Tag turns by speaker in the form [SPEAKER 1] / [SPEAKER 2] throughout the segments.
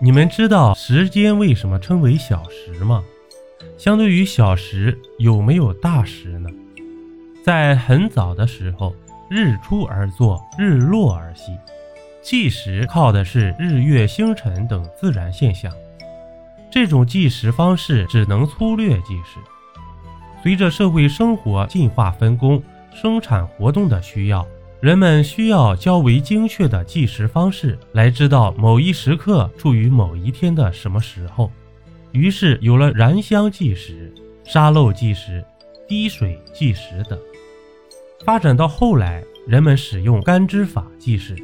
[SPEAKER 1] 你们知道时间为什么称为小时吗？相对于小时，有没有大时呢？在很早的时候，日出而作，日落而息，计时靠的是日月星辰等自然现象。这种计时方式只能粗略计时。随着社会生活进化分工、生产活动的需要。人们需要较为精确的计时方式来知道某一时刻处于某一天的什么时候，于是有了燃香计时、沙漏计时、滴水计时等。发展到后来，人们使用干支法计时，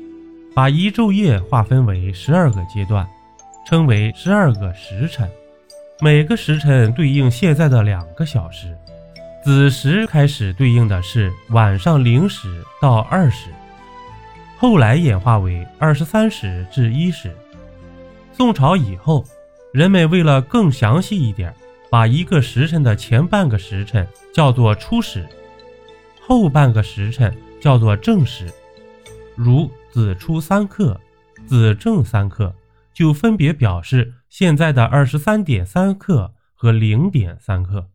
[SPEAKER 1] 把一昼夜划分为十二个阶段，称为十二个时辰，每个时辰对应现在的两个小时。子时开始对应的是晚上零时到二时，后来演化为二十三时至一时。宋朝以后，人们为了更详细一点，把一个时辰的前半个时辰叫做初时，后半个时辰叫做正时。如子初三刻、子正三刻，就分别表示现在的二十三点三刻和零点三刻。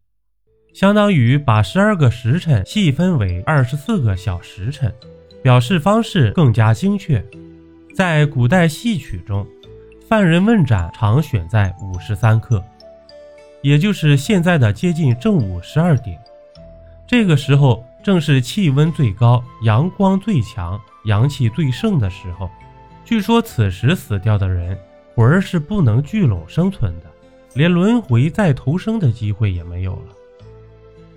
[SPEAKER 1] 相当于把十二个时辰细分为二十四个小时辰，表示方式更加精确。在古代戏曲中，犯人问斩常选在午时三刻，也就是现在的接近正午十二点。这个时候正是气温最高、阳光最强、阳气最盛的时候。据说此时死掉的人魂儿是不能聚拢生存的，连轮回再投生的机会也没有了。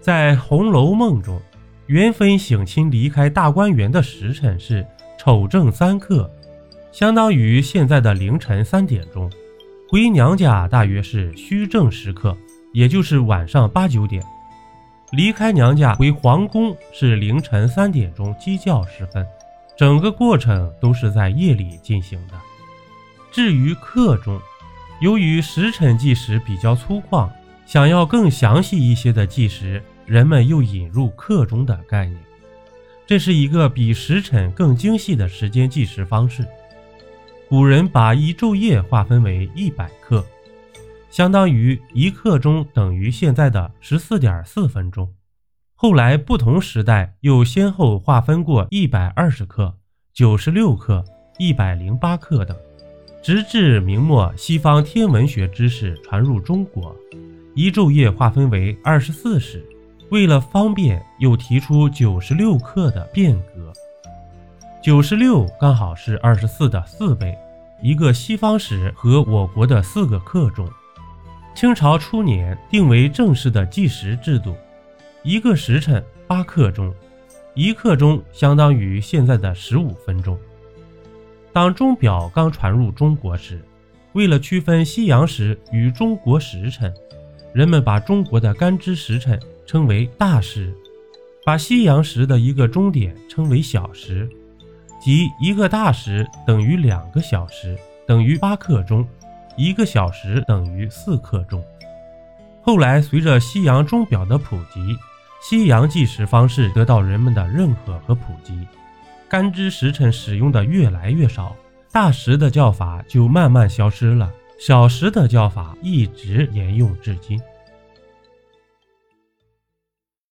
[SPEAKER 1] 在《红楼梦》中，元妃省亲离开大观园的时辰是丑正三刻，相当于现在的凌晨三点钟；回娘家大约是虚正时刻，也就是晚上八九点；离开娘家回皇宫是凌晨三点钟鸡叫时分。整个过程都是在夜里进行的。至于刻钟，由于时辰计时比较粗犷，想要更详细一些的计时。人们又引入刻钟的概念，这是一个比时辰更精细的时间计时方式。古人把一昼夜划分为一百刻，相当于一刻钟等于现在的十四点四分钟。后来不同时代又先后划分过一百二十克、九十六克、一百零八克等，直至明末西方天文学知识传入中国，一昼夜划分为二十四时。为了方便，又提出九十六克的变革。九十六刚好是二十四的四倍，一个西方时和我国的四个克钟。清朝初年定为正式的计时制度，一个时辰八刻钟，一刻钟相当于现在的十五分钟。当钟表刚传入中国时，为了区分西洋时与中国时辰，人们把中国的干支时辰。称为大时，把西洋时的一个钟点称为小时，即一个大时等于两个小时，等于八刻钟；一个小时等于四刻钟。后来随着西洋钟表的普及，西洋计时方式得到人们的认可和普及，干支时辰使用的越来越少，大时的叫法就慢慢消失了，小时的叫法一直沿用至今。